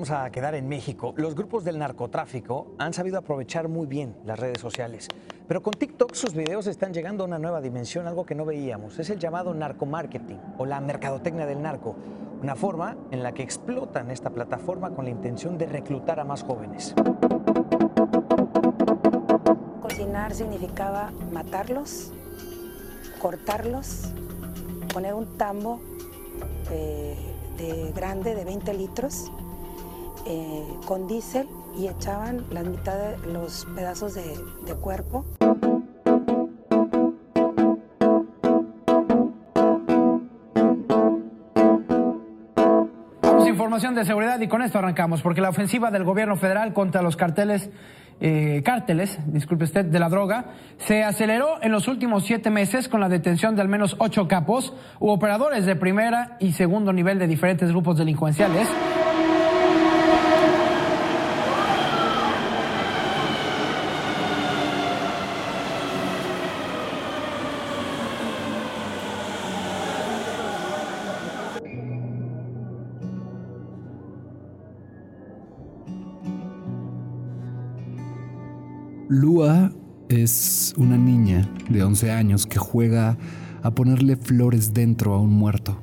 vamos a quedar en México. Los grupos del narcotráfico han sabido aprovechar muy bien las redes sociales, pero con TikTok sus videos están llegando a una nueva dimensión, algo que no veíamos. Es el llamado narcomarketing o la mercadotecnia del narco, una forma en la que explotan esta plataforma con la intención de reclutar a más jóvenes. Cocinar significaba matarlos, cortarlos, poner un tambo eh, de grande de 20 litros eh, con diésel y echaban la mitad de los pedazos de, cuerpo. información de seguridad y con esto arrancamos, porque la ofensiva del gobierno federal contra los carteles, eh, cárteles, disculpe usted, de la droga, se aceleró en los últimos siete meses con la detención de al menos ocho capos u operadores de primera y segundo nivel de diferentes grupos delincuenciales Lua es una niña de 11 años que juega a ponerle flores dentro a un muerto.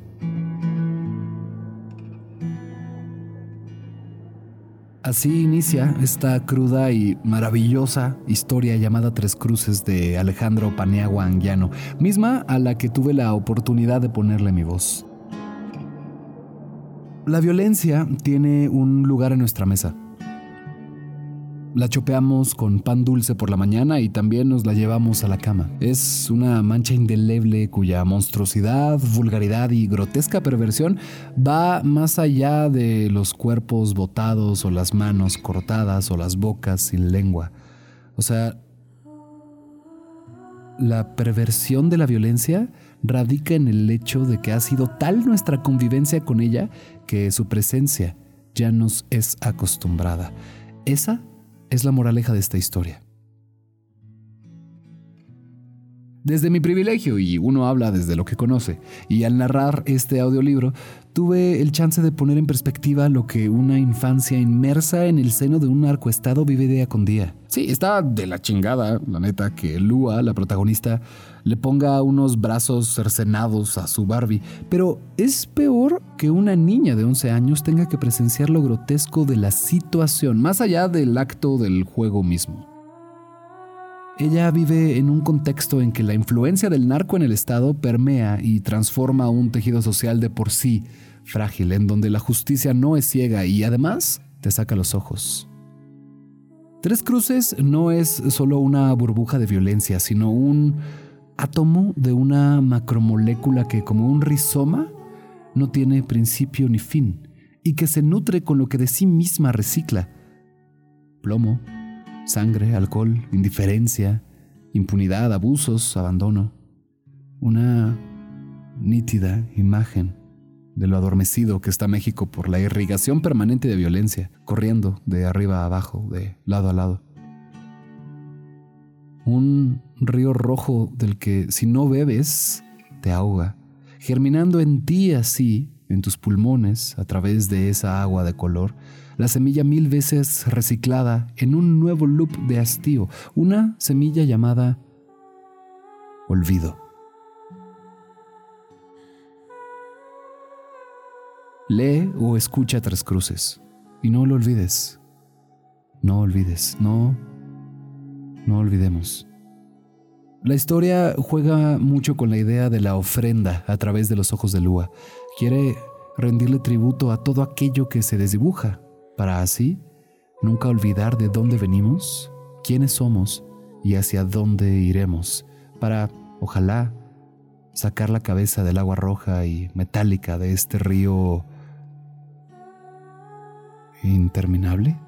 Así inicia esta cruda y maravillosa historia llamada Tres Cruces de Alejandro Paniagua Anguiano, misma a la que tuve la oportunidad de ponerle mi voz. La violencia tiene un lugar en nuestra mesa. La chopeamos con pan dulce por la mañana y también nos la llevamos a la cama. Es una mancha indeleble cuya monstruosidad, vulgaridad y grotesca perversión va más allá de los cuerpos botados o las manos cortadas o las bocas sin lengua. O sea, la perversión de la violencia radica en el hecho de que ha sido tal nuestra convivencia con ella que su presencia ya nos es acostumbrada. Esa es la moraleja de esta historia. Desde mi privilegio, y uno habla desde lo que conoce, y al narrar este audiolibro, tuve el chance de poner en perspectiva lo que una infancia inmersa en el seno de un narcoestado vive día con día. Sí, está de la chingada, la neta, que Lua, la protagonista, le ponga unos brazos cercenados a su Barbie, pero es peor que una niña de 11 años tenga que presenciar lo grotesco de la situación, más allá del acto del juego mismo. Ella vive en un contexto en que la influencia del narco en el Estado permea y transforma un tejido social de por sí frágil, en donde la justicia no es ciega y además te saca los ojos. Tres Cruces no es solo una burbuja de violencia, sino un átomo de una macromolécula que como un rizoma no tiene principio ni fin y que se nutre con lo que de sí misma recicla. Plomo, Sangre, alcohol, indiferencia, impunidad, abusos, abandono. Una nítida imagen de lo adormecido que está México por la irrigación permanente de violencia, corriendo de arriba a abajo, de lado a lado. Un río rojo del que si no bebes, te ahoga, germinando en ti así, en tus pulmones, a través de esa agua de color, la semilla mil veces reciclada en un nuevo loop de hastío, una semilla llamada olvido. Lee o escucha Tres Cruces y no lo olvides. No olvides, no, no olvidemos. La historia juega mucho con la idea de la ofrenda a través de los ojos de Lua. Quiere rendirle tributo a todo aquello que se desdibuja, para así nunca olvidar de dónde venimos, quiénes somos y hacia dónde iremos, para, ojalá, sacar la cabeza del agua roja y metálica de este río interminable.